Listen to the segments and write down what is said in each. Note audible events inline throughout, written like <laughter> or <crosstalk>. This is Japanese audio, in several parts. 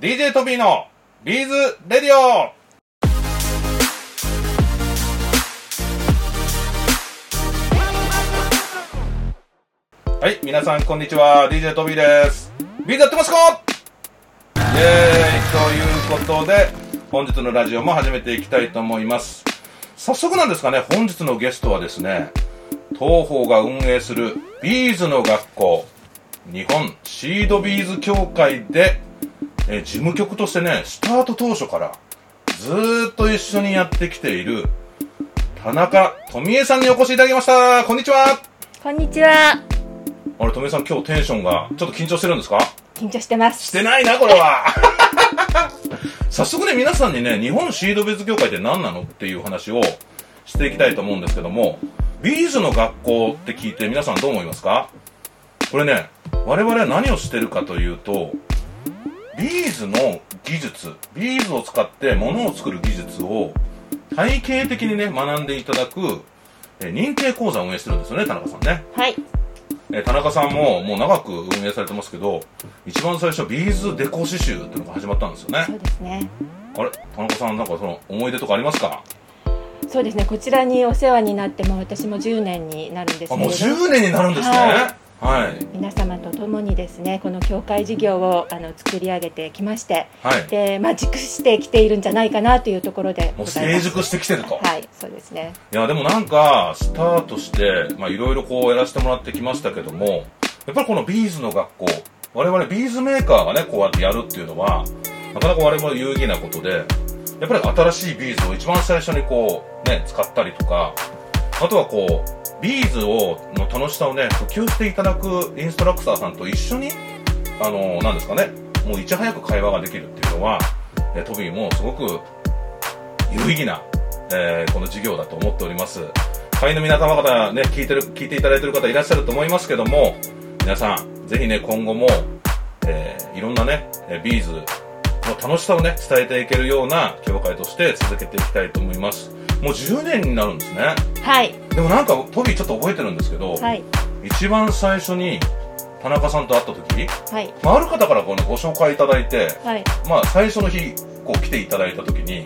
DJ トビーのビーズレディオはい、皆さんこんにちは。DJ トビーです。ビーズやってますか？イェーイということで、本日のラジオも始めていきたいと思います。早速なんですがね、本日のゲストはですね、トーホーが運営するビーズの学校、日本シードビーズ協会で、えー事務局としてね、スタート当初からずーっと一緒にやってきている田中富江さんにお越しいただきました。こんにちは。こんにちは。あれ、富江さん今日テンションがちょっと緊張してるんですか？緊張してます。してないな、これは。<laughs> 早速ね、皆さんにね、日本シードビーズ協会って何なのっていう話をしていきたいと思うんですけども、ビーズの学校って聞いて皆さんどう思いますか？これね、我々は何をしてるかというと、ビーズの技術、ビーズを使って物を作る技術を体系的にね、学んでいただく、えー認定講座を運営してるんですよね、田中さんね。はい。えー田中さんももう長く運営されてますけど一番最初ビーズデコ刺繍っていうのが始まったんですよねそうですね。あれ？田中さんなんかその思い出とかありますか？そうですね。こちらにお世話になっても私も10年になるんですあもうけれど10年になるんですねははい皆様と共にですね、この協会事業をあの作り上げてきまして、はいで、まあ熟してきているんじゃないかなというところでもう。成熟してきてると、はい、そうですね。いやでもなんかスタートしてまあいろいろこうやらせてもらってきましたけどもやっぱりこのビーズの学校我々ビーズメーカーがねこうやってやるっていうのはなかなか我々有意義なことでやっぱり新しいビーズを一番最初にこうね使ったりとかあとはこうビーズをの楽しさをね普及していただくインストラクターさんと一緒にあのなんですかねもういち早く会話ができるっていうのはえトビーもすごく有意義な、えーこの事業だと思っております。会員の皆様方ね聞いてる聞いていただいてる方いらっしゃると思いますけども皆さんぜひね今後も、えーいろんなねビーズの楽しさをね伝えていけるような協会として続けていきたいと思います。もう10年になるんですね。はい、でもなんかトビーちょっと覚えてるんですけど、はい、一番最初に田中さんと会った時、はい、まあ、ある方からこう、ね、ご紹介いただいてはい。まあ、最初の日こう来ていただいた時に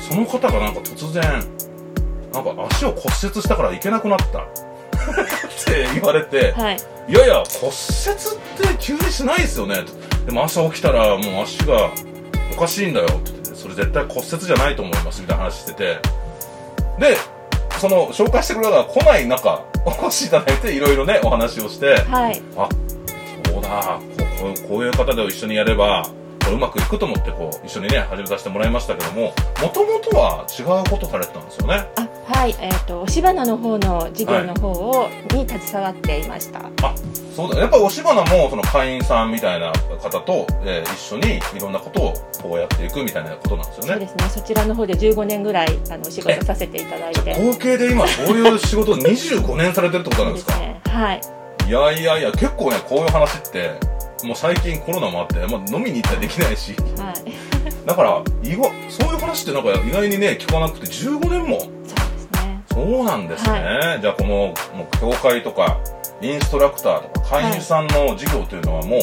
その方がなんか突然なんか足を骨折したから行けなくなった。って言われて、はい、いやいや骨折って急にしないですよね。でも朝起きたらもう足がおかしいんだよって言っててそれ絶対骨折じゃないと思いますみたいな話しててでその紹介してくれた方が来ない中お越しいただいていろいろねお話をしてはい。あそうだここうこういう方で一緒にやればうまくいくと思ってこう一緒にね始めさせてもらいましたけどももともとは違うことされてたんですよねあ、はい、えっ、と、押し花の方の事業の方を、に携わっていました。あそうだやっぱり押し花もその会員さんみたいな方と、えー一緒にいろんなことをこうやっていくみたいなことなんですよねそうですね。そちらの方で15年ぐらい、あの、お仕事させていただいて。合計で今そういう仕事を25年されてるってことなんですか？ね。はい。いやいやいや結構ねこういう話ってもう最近コロナもあって、まあ、飲みに行ったらできないしはい。だから意外そういう話ってなんか意外にね聞かなくて15年もそうなんですね、はじゃあこのもう協会とかインストラクターとか会員さんの授業というのはもう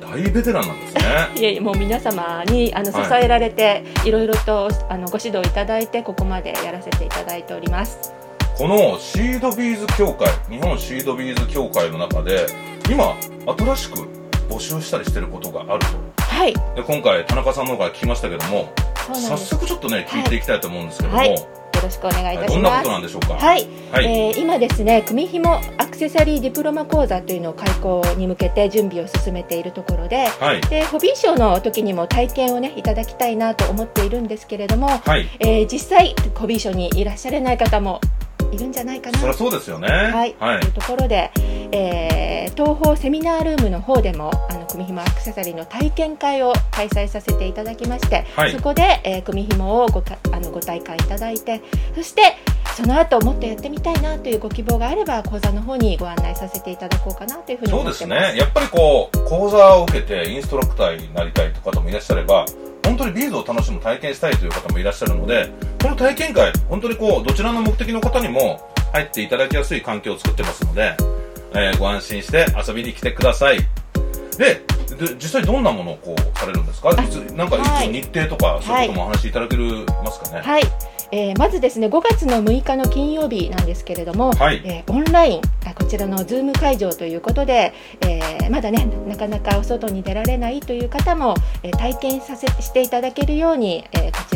大ベテランなんですね <laughs> いえいえ、もう皆様にあの支はいえられて、い、ろいろとあのご指導いただいて、ここまでやらせていただいております。このシードビーズ協会日本シードビーズ協会の中で今新しく募集したりしてることがあるとはい。で今回田中さんの方から聞きましたけども早。速ちょっとね聞いていきたいと思うんですけども、はいよろしくお願いいたします。はいどんなこと。なんでしょうか？はい、はい。えー今ですね組紐アクセサリーディプロマ講座というのを開講に向けて準備を進めているところではい。でホビーショーの時にも体験をねいただきたいなと思っているんですけれども、はい。えー実際ホビーショーにいらっしゃれない方もいるんじゃないかな。そりゃそうですよね。はい、はい。というところで、えー東方セミナールームの方でもあの組紐アクセサリーの体験会を開催させていただきまして、はい。そこで、えー組紐をごかあのご体感いただいてそしてその後もっとやってみたいなというご希望があれば講座の方にご案内させていただこうかなというふうにそうです。思ってます。ね。やっぱりこう講座を受けてインストラクターになりたいという方もいらっしゃれば本当にビーズを楽しむ体験したいという方もいらっしゃるのでこの体験会本当にこうどちらの目的の方にも入っていただきやすい環境を作ってますので、えーご安心して遊びに来てください。でで実際どんなものをこうされるんですか？いつなんかいつはい。日程とかそういうこともお話しいただけるますかね？はい、えーまずですね5月の6日の金曜日なんですけれども、はい。えーオンラインあこちらの Zoom 会場ということで、えーまだねなかなかお外に出られないという方も、えー体験させしていただけるように、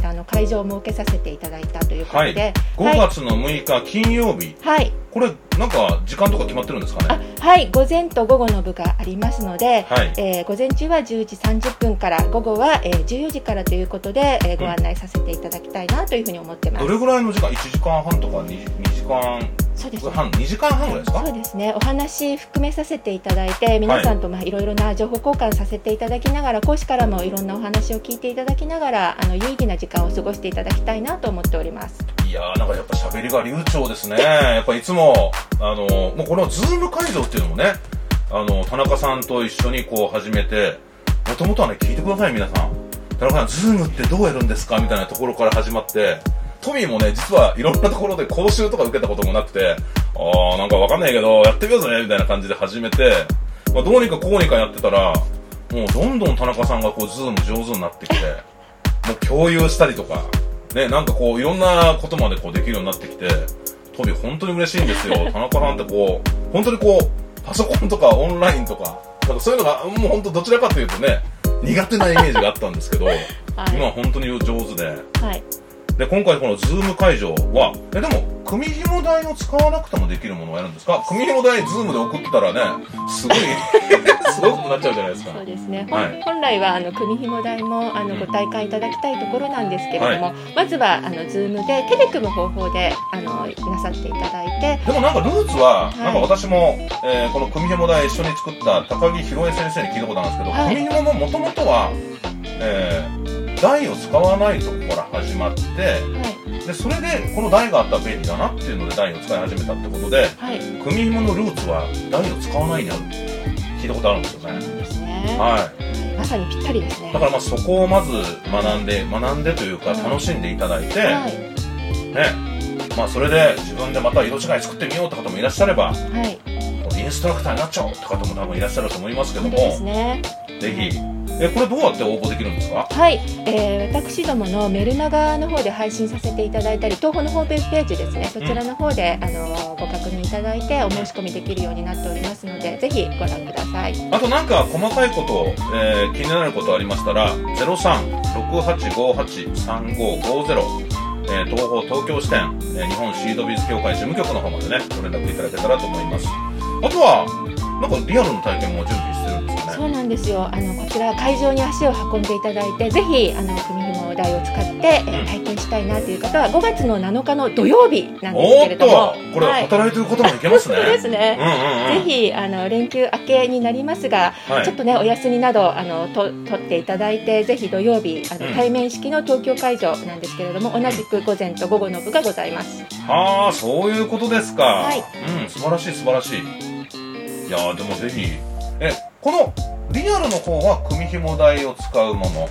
ちらの会場を設けさせていただいたということで、5月の6日金曜日。はい、これなんか時間とか決まってるんですかあねはい、午前と午後の部がありますので、はい。えー午前中は10時30分から午後は、えー14時からということで、えーご案内させていただきたいなというふうに思ってます。どれぐらいの時間？1時間半とか 2, 2時間？そうですね。半2時間半ぐらいですか？そうですね。お話含めさせていただいて皆さんとまあいろいろな情報交換させていただきながら講師からもいろんなお話を聞いていただきながらあの有意義な時間を過ごしていただきたいなと思っております。いやーなんかやっぱ喋りが流暢ですね。やっぱいつもあのもうこのズーム会場っていうのもねあの田中さんと一緒にこう始めてもともとはね聞いてください皆さん。田中さんズームってどうやるんですか？みたいなところから始まってトビーもね実はいろんなところで講習とか受けたこともなくてああなんかわかんないけどやってみようぜみたいな感じで始めて、まあ、どうにかこうにかやってたらもうどんどん田中さんがこうズーム上手になってきてもう共有したりとか、ね、なんかこういろんなことまでこうできるようになってきて、トビー本当に嬉しいんですよ。<laughs> 田中さんってこう、本当にこう、パソコンとかオンラインとか、なんかそういうのがもう本当どちらかというとね、苦手なイメージがあったんですけど、今は本当に上手で。はいで、今回この Zoom 会場は、え、でも、組紐台を使わなくてもできるものをやるんですか？組紐台 Zoom で送ったらね、すごい、<laughs> すごくなっちゃうじゃないですか。そうですね、はい。本来はあの組紐台もあのご体感いただきたいところなんですけれども、まずはあの Zoom で手で組む方法であのなさっていただいて。でもなんかルーツは、い。なんか私も、えーこの組紐台一緒に作った高木宏恵先生に聞いたことあるんですけど、はい。組紐ももともとは、えー台を使わないところから始まってはい。でそれでこの台があったら便利だなっていうので台を使い始めたってことではい。組紐のルーツは台を使わないにある聞いたことあるんですよね。そうですね、はい。まさにぴったりですね。だからまあそこをまず学んで学んでというかはい。楽しんでいただいて、はい。ね。まあそれで自分でまた色違い作ってみようって方もいらっしゃればはい。インストラクターになっちゃおうって方も多分いらっしゃると思いますけども、ね。ぜひ、え、これどうやって応募できるんですか？はい、えー私どものメルマガの方で配信させていただいたり東宝のホームページですね。そちらの方で、あのご確認いただいてお申し込みできるようになっておりますのでぜひご覧ください。あとなんか細かいこと、えー気になることありましたら、03-6858-3550、えー東方東京支店、えー日本シードビズ協会事務局の方までね、ご連絡いただけたらと思います。あとは、なんかリアルの体験も準備してるんですかね。そうなんですよあのこちら会場に足を運んでいただいてぜひあの組紐台を使って、えーうん体験したいなという方は5月の7日の土曜日なんですけれどもこれ、はい働いてることもいけますね。<laughs> そうですねうんうんうん。ぜひあの連休明けになりますが、はいちょっとねお休みなどあのと取っていただいてぜひ土曜日あの、うん対面式の東京会場なんですけれども同じく午前と午後の部がございますはあ、そういうことですか。はいうん、素晴らしい素晴らしい。いやーでもぜひ、え、このリアルの方は組紐台を使うもの。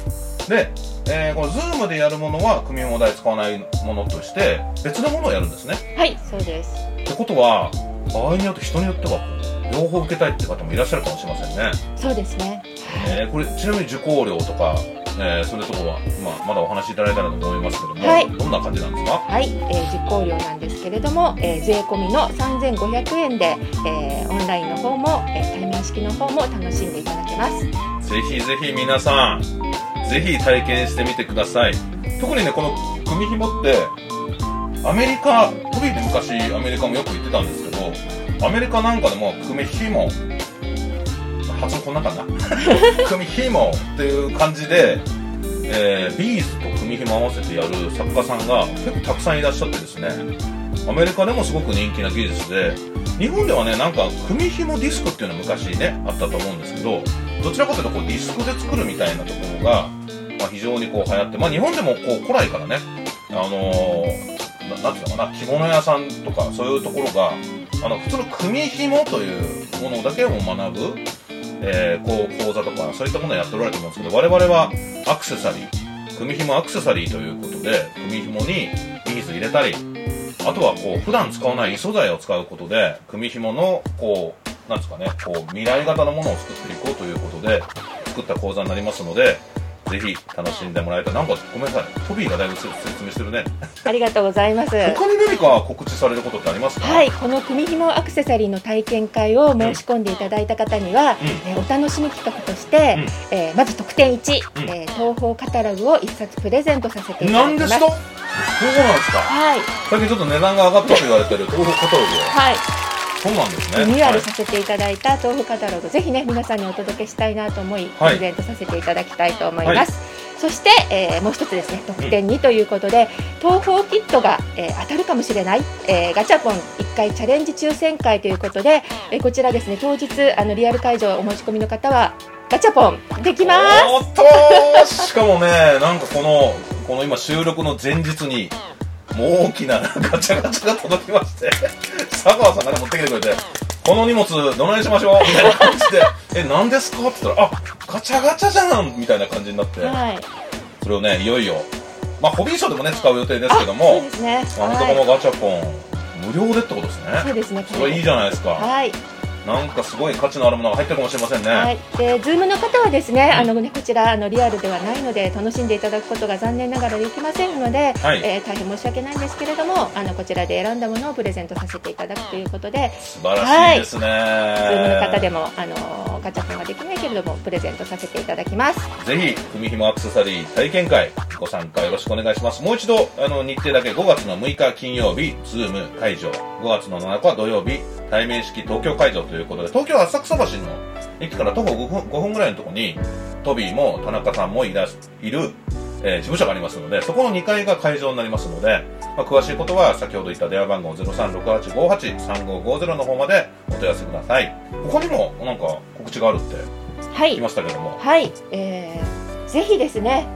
で、えーこのズームでやるものは組紐台使わないものとして、別のものをやるんですね。はいそうですってことは、場合によって人によっては両方受けたいって方もいらっしゃるかもしれませんね。そうですねえーこれ、ちなみに受講料とか、えーそういうところは、まあ、まだお話しいただいたらと思いますけども、はい。どんな感じなんですか？はい、えー実行料なんですけれども、えー税込みの3500円で、えーオンラインの方も、えー対面式の方も楽しんでいただけます。ぜひぜひ皆さん、ぜひ体験してみてください。特にね、この組紐って、アメリカ、トビーって昔アメリカもよく行ってたんですけど、アメリカなんかでも組紐、発音こんなかな <laughs> 組紐っていう感じで、えービーズと組紐合わせてやる作家さんが結構たくさんいらっしゃってですね、アメリカでもすごく人気な技術で、日本ではね、なんか組紐ディスクっていうのは昔ね、あったと思うんですけど、どちらかというとこうディスクで作るみたいなところが、まあ、非常にこう流行って、まあ、日本でもこう古来からね、あのーなんていうのかな、着物屋さんとかそういうところが、あの普通の組紐というものだけを学ぶ、えーこう講座とかそういったものをやっておられると思うんですけど、我々はアクセサリー、組紐アクセサリーということで、組紐にビーズ入れたり、あとはこう普段使わない異素材を使うことで、組紐のこう、なんですかねこう未来型のものを作っていこうということで作った講座になりますのでぜひ楽しんでもらえた。らなんかごめんなさいトビーがだいぶ説明してるね。ありがとうございます。他に何か告知されることってありますか？はい、この組紐アクセサリーの体験会を申し込んでいただいた方には、えーお楽しみ企画として、うん。えーまず特典1、うん。えー東宝カタログを1冊プレゼントさせていただきます。なんですか？そうなんですか？はい、最近ちょっと値段が上がったと言われてる東北カタログはい、そうなんですね。リニューアルはいさせていただいた東宝カタログ、ぜひね皆さんにお届けしたいなと思い、はい。プレゼントさせていただきたいと思います。そして、えーもう一つですね特典2ということで、東宝キットが、えー当たるかもしれない、えーガチャポン1回チャレンジ抽選会ということで、えーこちらですね当日あのリアル会場お申し込みの方はガチャポンできます。しかもねなんかこのこの今収録の前日にもう大きなガチャガチャが届きまして佐川さんがね持ってきてくれてこの荷物どないしましょうみたいな感じで「え何ですか?」って言ったら「あガチャガチャじゃん!」みたいな感じになってはい、それをねいよいよまあホビーショーでもね使う予定ですけどそうもですね。あのとこのガチャポン無料でってことですねそうですね。それいいじゃないですかはい。なんかすごい価値のあるものが入ってるかもしれませんね、はい、で、ズームの方はですね、あのね、こちら、あのリアルではないので、楽しんでいただくことが残念ながらできませんので。はいえー大変申し訳ないんですけれども、あのこちらで選んだものをプレゼントさせていただくということで。素晴らしいですね、ズームの方でも、あのガチャポンができないけれども、プレゼントさせていただきます。ぜひ、組紐アクセサリー体験会、ご参加よろしくお願いします。もう一度、あの、日程だけ5月の6日金曜日、ズーム会場。5月の7日は土曜日、対面式東京会場ということで、東京浅草橋の駅から徒歩5分 ,5 分ぐらいのところに、トビーも田中さんもいらしいる、えー事務所がありますので、そこの2階が会場になりますので、まあ、詳しいことは先ほど言った電話番号0368583550の方までお問い合わせください。他にもなんか告知があるってはい言いま、したけども。はい、えーぜひですね。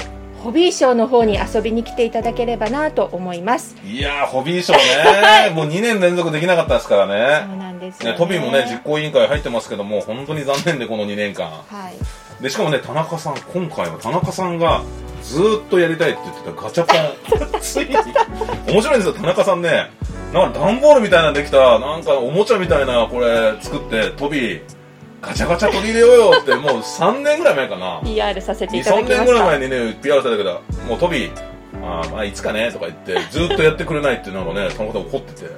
ホビーショーの方に遊びに来ていただければなと思います。いやー、ホビーショーね、もう2年連続できなかったですからそね。うなんですよ、ね、トビーもね、実行委員会入ってますけども、本当に残念で、この2年間。はい。で、しかもね、田中さん、今回は田中さんが、ずーっとやりたいって言ってたガチャポン、<laughs> ついに、面白いんですよ、田中さんね、なんか段ボールみたいなのできた、なんかおもちゃみたいな、これ、作って、トビー、ガチャガチャ取り入れようよって、もう3年ぐらい前かな。PR させてい2、3ただきました。年ぐらい前にね、PR されたけど、もうトビー、あーまあいつかねとか言って、ずっとやってくれないっていうのがね、そのこと怒ってて。<laughs>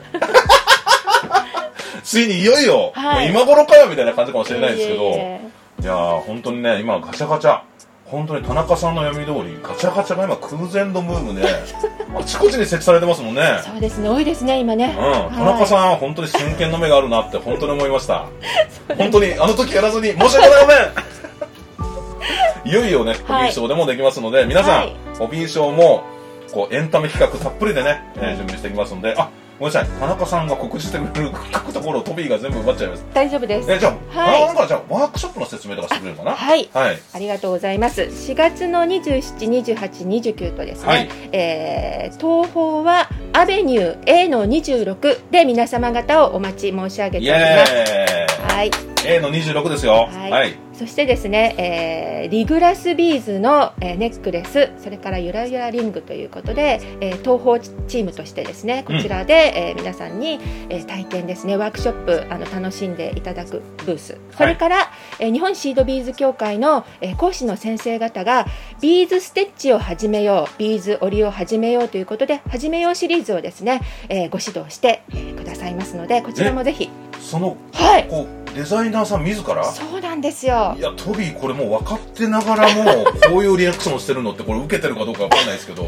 ついにいよいよ、はい今頃かよみたいな感じかもしれないですけど、いやー、本当にね、今ガチャガチャ、本当に田中さんの読み通り、ガチャガチャが今空前のムームで、<laughs> あちこちに設置されてますもんね。そうですね、多いですね、今ね。うん、田中さんは本当に先見の目があるなって本当に思いました。<laughs> 本当にあの時やらずに申し訳ございません。<laughs> いよいよね、ホビーショーでもできますので、皆さん、はいホビーショーもこうエンタメ企画たっぷりでね、えー準備していきますので、あ、ごめんなさい、田中さんが告知してくれる書くところをトビーが全部奪っちゃいます。大丈夫です。えじゃあ、はい田中さんからじゃあワークショップの説明とかしてくれるかな？はい。はい。ありがとうございます。4月の27、28、29とですね、はいえー東宝はアベニュー A の26で皆様方をお待ち申し上げイております。エーイ。はい。A の26ですよ。はいはい。そしてですね、えーリグラスビーズの、えーネックレス、それからゆらゆらリングということで、えー東宝チームとしてですね、こちらで、えー皆さんに、えー体験ですね、ワークショップあの楽しんでいただくブース、それから、えー日本シードビーズ協会の、えー講師の先生方がビーズステッチを始めよう、ビーズ織りを始めようということで、始めようシリーズをですね、えーご指導して、えーくださいますので、こちらもぜひ、その、はい、こう、デザイナーさん自ら？そうなんですよ。い。や、トビーこれもう分かってながらも、こういうリアクションをしてるのって、これ受けてるかどうか分かんないですけど、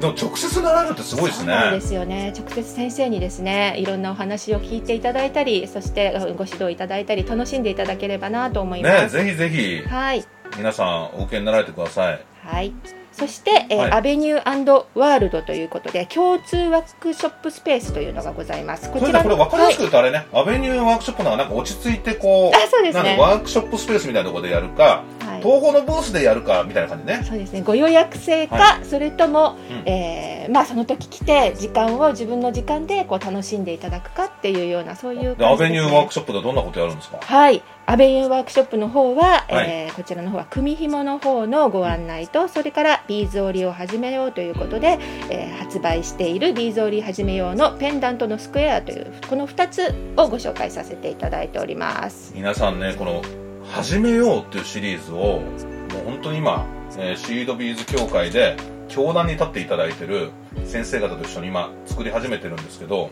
でも直接習えるってすごいですそうでね。すよね。直接先生にですねいろんなお話を聞いていただいたりそしてうんご指導いただいたり楽しんでいただければなと思います、ねぜひぜひ、はい。皆さんお受けになられてください。はいそして、えーはい。アベニューワールドということで共通ワークショップスペースというのがございます。こそれでこれ分かりやすくはい言うとあれね、アベニューワークショップのはなんか落ち着いてこう、あそうですね。ワークショップスペースみたいなところでやるか、はい東宝のブースでやるかみたいな感じね。そうですね。ご予約制か、はそれとも、うん。えーまあ、その時来て時間を自分の時間でこう楽しんでいただくかっていうようなそういうでアベニューワークショップではどんなことやるんですか？はい。アベニューワークショップの方は、はい。えーこちらの方は組紐の方のご案内とそれからビーズ織りを始めようということで、えー発売しているビーズ織り始めようのペンダントのスクエアというこの2つをご紹介させていただいております。皆さんねこの「始めよう」っていうシリーズをもう本当に今、えーシードビーズ協会で教壇に立っていただいてる先生方と一緒に今作り始めてるんですけど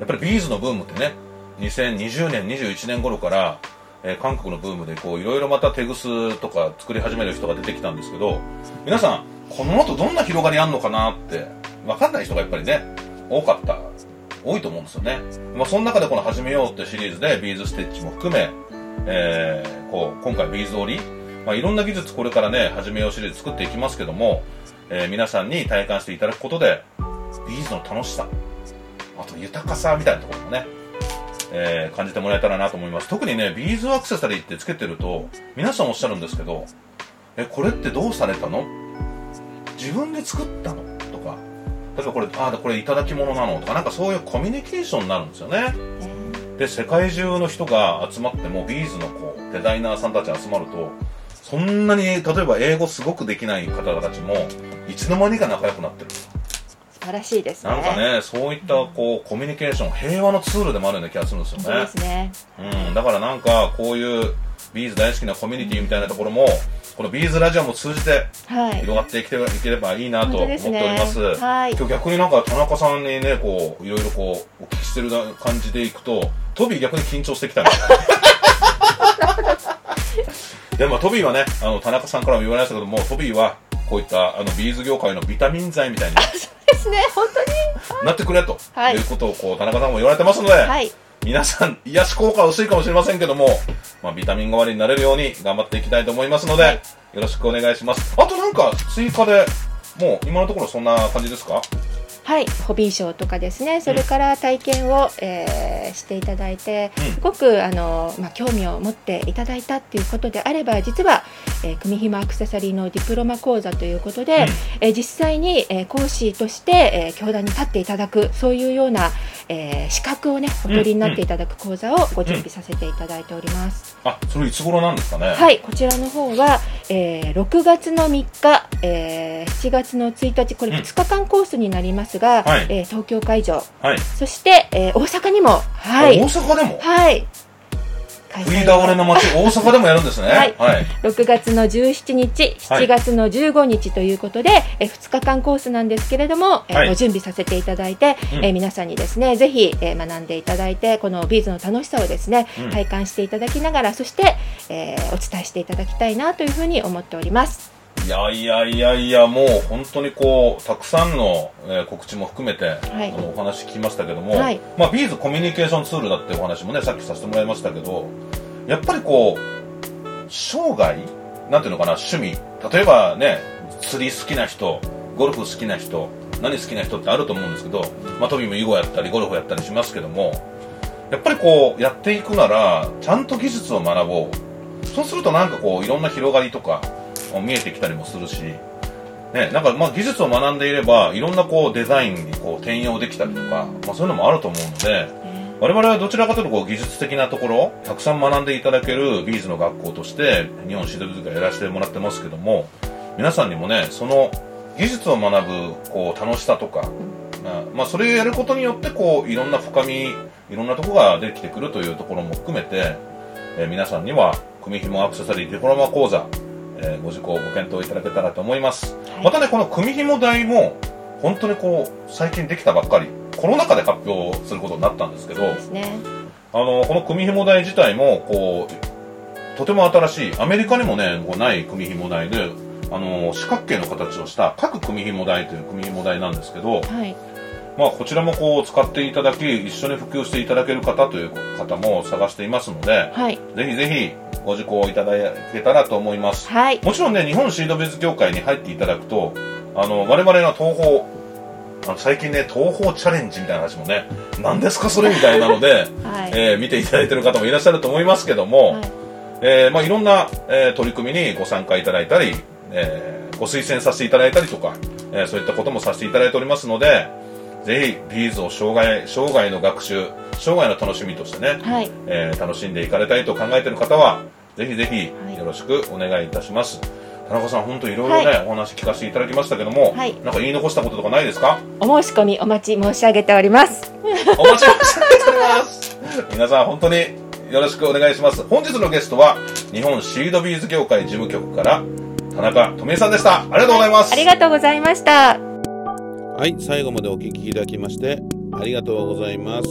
やっぱりビーズのブームってね2020年21年頃から、え韓国のブームでこういろいろまたテグスとか作り始める人が出てきたんですけど皆さんこの後どんな広がりあんのかなって分かんない人がやっぱりね多かった多いと思うんですよね、まあ、その中でこの「始めよう」ってシリーズでビーズステッチも含め、えーこう今回ビーズ織り、まあ、いろんな技術これからね始めようシリーズ作っていきますけども、えー皆さんに体感していただくことでビーズの楽しさあと豊かさみたいなところもね、えー感じてもらえたらなと思います。特にねビーズアクセサリーってつけてると皆さんおっしゃるんですけどえこれってどうされたの？自分で作ったの？とか例えばこれあこれいただき物なの？とかなんかそういうコミュニケーションになるんですよね。で世界中の人が集まってもビーズのこうデザイナーさんたち集まるとそんなに例えば英語すごくできない方たちもいつの間にか仲良くなってる。素晴らしいですね。なんかねそういったこうコミュニケーション平和のツールでもあるような気がするんですよそうですね。うん、だからなんかこういうビーズ大好きなコミュニティみたいなところもこのビーズラジオも通じてはい。広がっていけいければいいなと思っております。すね。はい。今日逆になんか田中さんにねこういろいろこうお聞きしてる感じでいくとトビー逆に緊張してきたみたいでもトビーはねあの田中さんからも言われましたけどもトビーはこういったあのビーズ業界のビタミン剤みたいにですね本当に。なってくれと、はいい、うことをこう田中さんも言われてますので、はい皆さん癒し効果は薄いかもしれませんけども、まあ、ビタミン代わりになれるように頑張っていきたいと思いますので、はい。よろしくお願いします。あとなんか追加でもう今のところそんな感じですか？はい、ホビーショーとかですね、それから体験を、えーしていただいて、うん。すごくあの、まあ、興味を持っていただいたっていうことであれば、実は、えー組紐アクセサリーのディプロマ講座ということで、うん。えー実際に、えー講師として、えー教壇に立っていただく、そういうような、えー資格をね、お取りになっていただく講座をご準備させていただいております。あそれいつ頃なんですかね？はい、こちらの方は、えー6月の3日、えー7月の1日、これうん。2日間コースになりますが、はい。えー東京会場、はい、そして、えー大阪にも、はあ大い、阪でも？はい、開食い倒れの街 <laughs> 大阪でもやるんですね。はい。はい、6月の17日、はい。7月の15日ということで、えー2日間コースなんですけれども、えーはい。ご準備させていただいて、うん。えー皆さんにですね、ぜひ、えー学んでいただいて、このビーズの楽しさをですね、うん。体感していただきながら、そして、えーお伝えしていただきたいなというふうに思っております。いやいやいやいやもう本当にこうたくさんの、えー告知も含めて、い。あのお話聞きましたけども、はい。まあ、ビーズコミュニケーションツールだってお話もねさっきさせてもらいましたけどやっぱりこう生涯なんていうのかな趣味。例えばね釣り好きな人ゴルフ好きな人何好きな人ってあると思うんですけど、まあ、トビも囲碁やったりゴルフやったりしますけどもやっぱりこうやっていくならちゃんと技術を学ぼう。そうするとなんかこういろんな広がりとかも見えてきたりもするし、ね、なんかまあ技術を学んでいればいろんなこうデザインにこう転用できたりとか、まあ、そういうのもあると思うので我々はどちらかというとこう技術的なところたくさん学んでいただけるビーズの学校として日本シードビズがやらせてもらってますけども皆さんにもねその技術を学ぶこう楽しさとか、まあまあ、それをやることによってこういろんな深みいろんなところが出てきてくるというところも含めて、えー皆さんには組紐アクセサリーディプロマ講座、えーご受講ご検討いただけたらと思います、はいまたねこの組紐代も本当にこう最近できたばっかりコロナ禍で発表することになったんですけどね。あのこの組紐台自体もこうとても新しいアメリカにもねこうない組紐台であの四角形の形をした各組紐台という組紐台なんですけど、はい。まあ、こちらもこう使っていただき一緒に普及していただける方という方も探していますのではい。ぜひぜひご受講いただけたらと思いますはい。もちろんね日本シードビズ協会に入っていただくとあの我々の東宝あの最近ね東宝チャレンジみたいな話もね何ですかそれみたいなので、<laughs> はい。えー見ていただいてる方もいらっしゃると思いますけども、はいえーまあ、いろんな、えー取り組みにご参加いただいたり、えーご推薦させていただいたりとか、えーそういったこともさせていただいておりますのでぜひビーズを生涯生涯の学習生涯の楽しみとしてね、はいえー楽しんでいかれたいと考えている方はぜひぜひはい。よろしくお願いいたします、田中さん本当いろいろね、はい。お話聞かせていただきましたけども、はい。なんか言い残したこととかないですか？お申し込みお待ち申し上げております。お待ちしております。皆さん本当によろしくお願いします。本日のゲストは日本シードビーズ協会事務局から田中富江さんでした。ありがとうございます。ありがとうございました。はい、最後までお聞きいただきましてありがとうございます。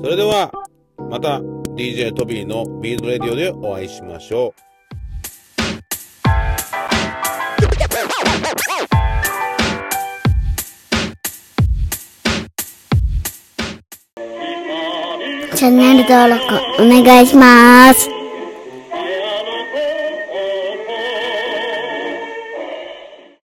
それではまた DJ トビーのビードレディオでお会いしましょう。チャンネル登録お願いします。